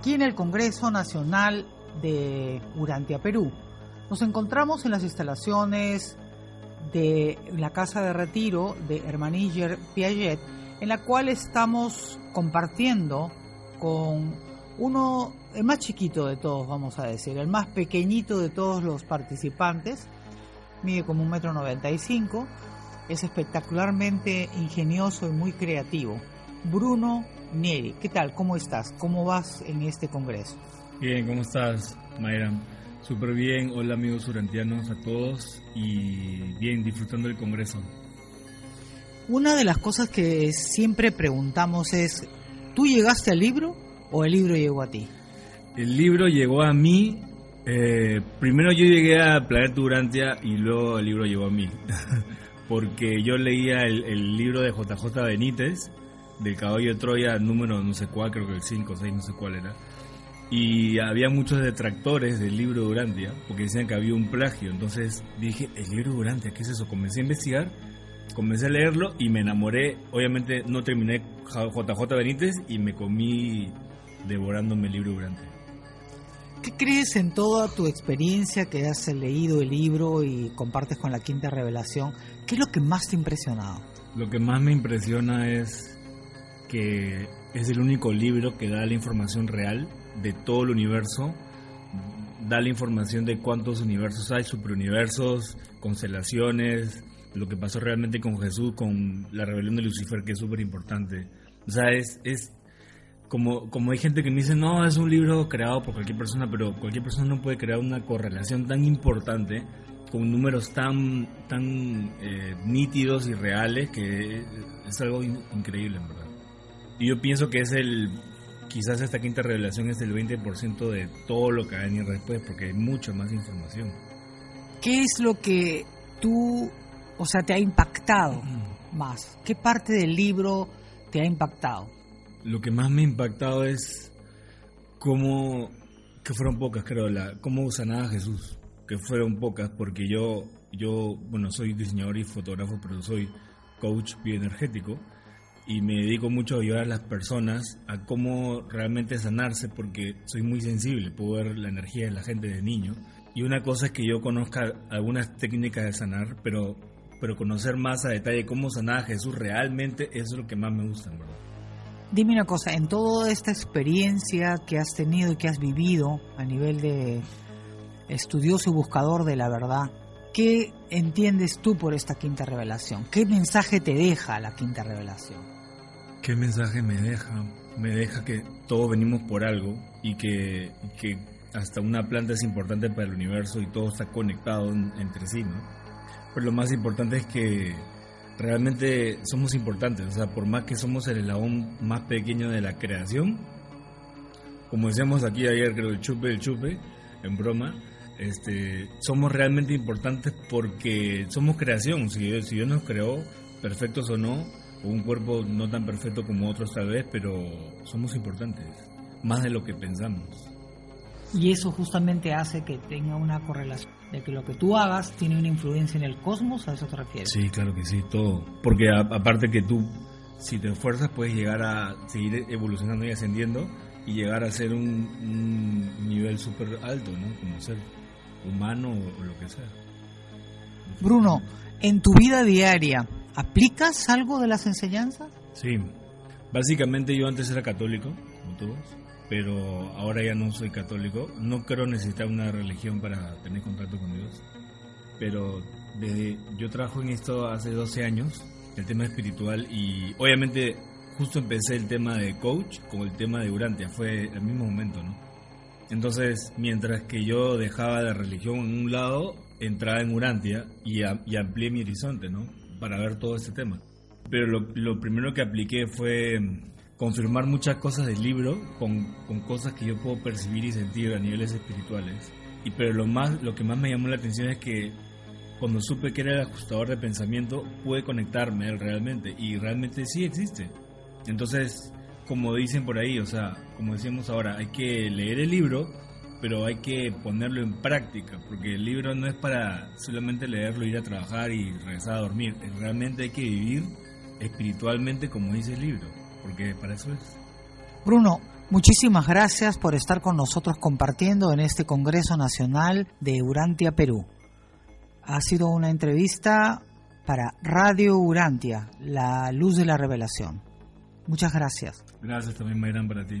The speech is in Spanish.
Aquí en el Congreso Nacional de Urantia, Perú, nos encontramos en las instalaciones de la Casa de Retiro de Hermaniller Piaget, en la cual estamos compartiendo con uno, el más chiquito de todos, vamos a decir, el más pequeñito de todos los participantes, mide como un metro noventa y cinco, es espectacularmente ingenioso y muy creativo. Bruno Nieri, ¿qué tal? ¿Cómo estás? ¿Cómo vas en este congreso? Bien, ¿cómo estás, Mayra? Súper bien. Hola, amigos urantianos, a todos. Y bien, disfrutando del congreso. Una de las cosas que siempre preguntamos es, ¿tú llegaste al libro o el libro llegó a ti? El libro llegó a mí. eh, primero yo llegué a Planeta Urantia y luego el libro llegó a mí. Porque yo leía el, el libro de JJ Benítez, del caballo de Troya, número no sé cuál, creo que el 5 o 6, no sé cuál era. Y había muchos detractores del libro de Urantia, porque decían que había un plagio. Entonces dije, ¿el libro de Urantia qué es eso? Comencé a investigar, comencé a leerlo y me enamoré. Obviamente no terminé JJ Benítez y me comí devorándome el libro de Urantia. ¿Qué crees en toda tu experiencia que has leído el libro y compartes con la quinta revelación? ¿Qué es lo que más te ha impresionado? Lo que más me impresiona es que es el único libro que da la información real de todo el universo, da la información de cuántos universos hay, superuniversos, constelaciones, lo que pasó realmente con Jesús, con la rebelión de Lucifer, que es súper importante. O sea, es, es como, como hay gente que me dice, no, es un libro creado por cualquier persona, pero cualquier persona no puede crear una correlación tan importante con números tan, tan eh, nítidos y reales que es algo in- increíble, en verdad. Y yo pienso que es el, quizás esta quinta revelación es el 20% de todo lo que va a venir después, porque hay mucha más información. ¿Qué es lo que tú, o sea, te ha impactado más? ¿Qué parte del libro te ha impactado? Lo que más me ha impactado es cómo, que fueron pocas creo, la, cómo sanaba Jesús, que fueron pocas, porque yo, yo, bueno, soy diseñador y fotógrafo, pero soy coach bioenergético y me dedico mucho a ayudar a las personas a cómo realmente sanarse, porque soy muy sensible, puedo ver la energía de la gente de niño. Y una cosa es que yo conozca algunas técnicas de sanar, pero, pero conocer más a detalle cómo sanaba Jesús realmente, eso es lo que más me gusta, verdad. Dime una cosa, en toda esta experiencia que has tenido y que has vivido a nivel de estudioso y buscador de la verdad, ¿qué entiendes tú por esta quinta revelación? ¿Qué mensaje te deja la quinta revelación? ¿Qué mensaje me deja? Me deja que todos venimos por algo y que, que hasta una planta es importante para el universo y todo está conectado en- entre sí, ¿no? Pero lo más importante es que realmente somos importantes, o sea, por más que somos el eslabón más pequeño de la creación, como decíamos aquí ayer, creo, el chupe, el chupe, en broma, este, somos realmente importantes porque somos creación, si, Dios- si Dios nos creó, perfectos o no, o un cuerpo no tan perfecto como otros tal vez, pero somos importantes, más de lo que pensamos. Y eso justamente hace que tenga una correlación de que lo que tú hagas tiene una influencia en el cosmos, ¿a eso te refieres? Sí, claro que sí, todo. Porque aparte que tú, si te esfuerzas, puedes llegar a seguir evolucionando y ascendiendo y llegar a ser un, nivel súper alto, ¿no? Como ser humano o, lo que sea. Bruno, en tu vida diaria, ¿aplicas algo de las enseñanzas? Sí, básicamente yo antes era católico, como todos, pero ahora ya no soy católico. No creo necesitar una religión para tener contacto con Dios, pero desde yo trabajo en esto hace 12 años, el tema espiritual, y obviamente justo empecé el tema de coach con el tema de Urantia, fue el mismo momento, ¿no? Entonces, mientras que yo dejaba la religión en un lado, entraba en Urantia y, y amplié mi horizonte, ¿no? Para ver todo este tema. Pero lo, lo primero que apliqué fue confirmar muchas cosas del libro con, con, cosas que yo puedo percibir y sentir a niveles espirituales. Y pero lo más lo que más me llamó la atención es que cuando supe que era el ajustador de pensamiento pude conectarme él realmente y realmente sí existe. Entonces, como dicen por ahí, o sea, como decíamos ahora, hay que leer el libro, pero hay que ponerlo en práctica, porque el libro no es para solamente leerlo, ir a trabajar y regresar a dormir, realmente hay que vivir espiritualmente como dice el libro porque para eso es. Bruno, muchísimas gracias por estar con nosotros compartiendo en este Congreso Nacional de Urantia, Perú. Ha sido una entrevista para Radio Urantia, la luz de la revelación. Muchas gracias. Gracias también, Mayrán, para ti.